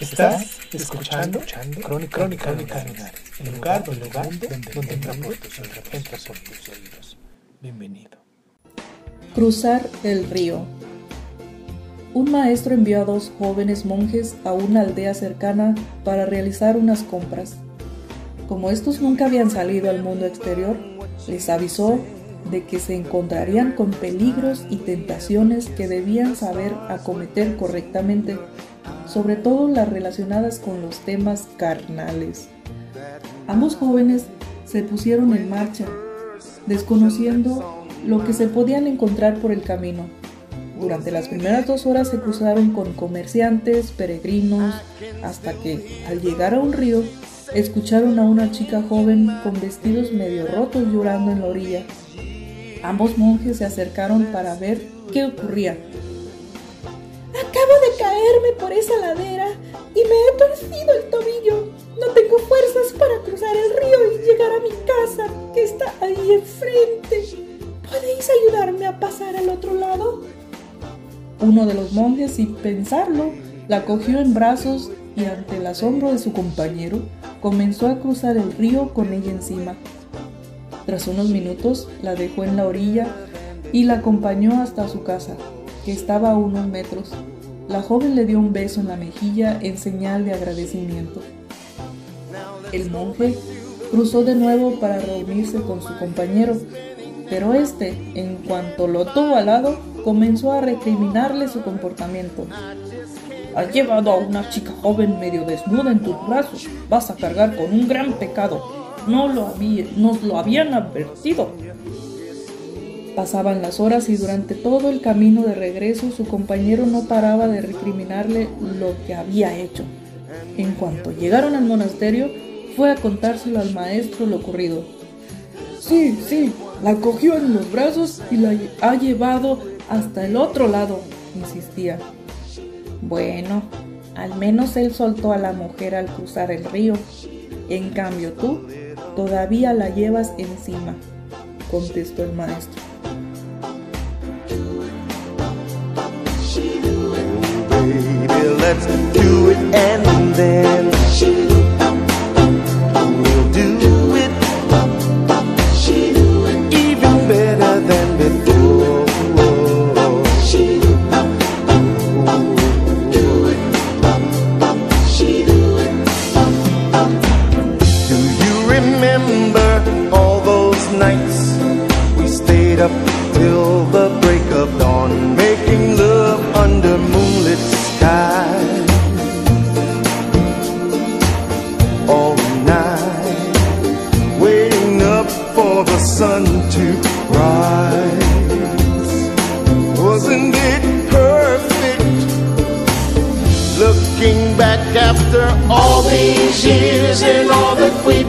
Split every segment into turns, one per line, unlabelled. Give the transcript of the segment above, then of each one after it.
Estás escuchando, Crónica, Crónica el lugar, el lugar donde, donde entra por tus oídos, entra por tus oídos. Bienvenido.
Cruzar el río. Un maestro envió a dos jóvenes monjes a una aldea cercana para realizar unas compras. Como estos nunca habían salido al mundo exterior, les avisó de que se encontrarían con peligros y tentaciones que debían saber acometer correctamente, sobre todo las relacionadas con los temas carnales. Ambos jóvenes se pusieron en marcha, desconociendo lo que se podían encontrar por el camino. Durante las primeras dos horas se cruzaron con comerciantes, peregrinos, hasta que, al llegar a un río, escucharon a una chica joven con vestidos medio rotos llorando en la orilla. Ambos monjes se acercaron para ver qué ocurría.
Acabo caerme por esa ladera y me he torcido el tobillo. No tengo fuerzas para cruzar el río y llegar a mi casa, que está ahí enfrente. ¿Podéis ayudarme a pasar al otro lado?
Uno de los monjes, sin pensarlo, la cogió en brazos y ante el asombro de su compañero, comenzó a cruzar el río con ella encima. Tras unos minutos, la dejó en la orilla y la acompañó hasta su casa, que estaba a unos metros. La joven le dio un beso en la mejilla en señal de agradecimiento. El monje cruzó de nuevo para reunirse con su compañero, pero este, en cuanto lo tuvo al lado, comenzó a recriminarle su comportamiento. Has llevado a una chica joven medio desnuda en tus brazos. Vas a cargar con un gran pecado. No lo había, nos lo habían advertido. Pasaban las horas y durante todo el camino de regreso su compañero no paraba de recriminarle lo que había hecho. En cuanto llegaron al monasterio, fue a contárselo al maestro lo ocurrido. Sí, sí, la cogió en los brazos y la ha llevado hasta el otro lado, insistía. Bueno, al menos él soltó a la mujer al cruzar el río. En cambio tú todavía la llevas encima, contestó el maestro.
Let's do it and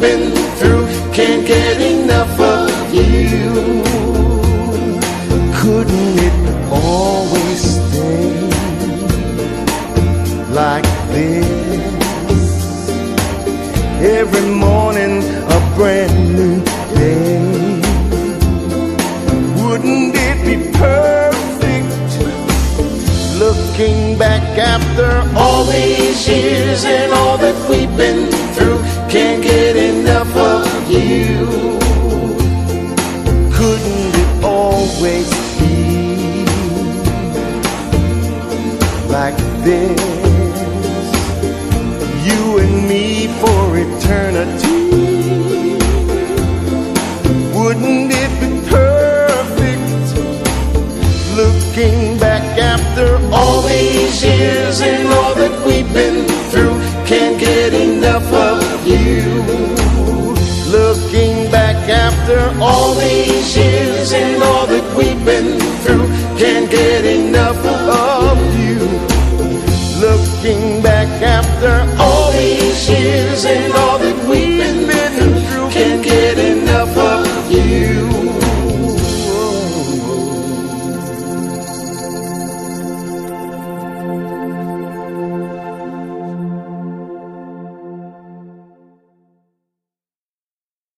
been through, can't get enough of you. Couldn't it always stay like this? Every morning a brand new day. Wouldn't it be perfect? Looking back after all these years and all that we've been you. Couldn't it always be like this? You and me for eternity. Wouldn't it be perfect? Looking back after all these years and all that we've been After all these years and all that we've been through, can't get enough of you. Looking back after all these years and all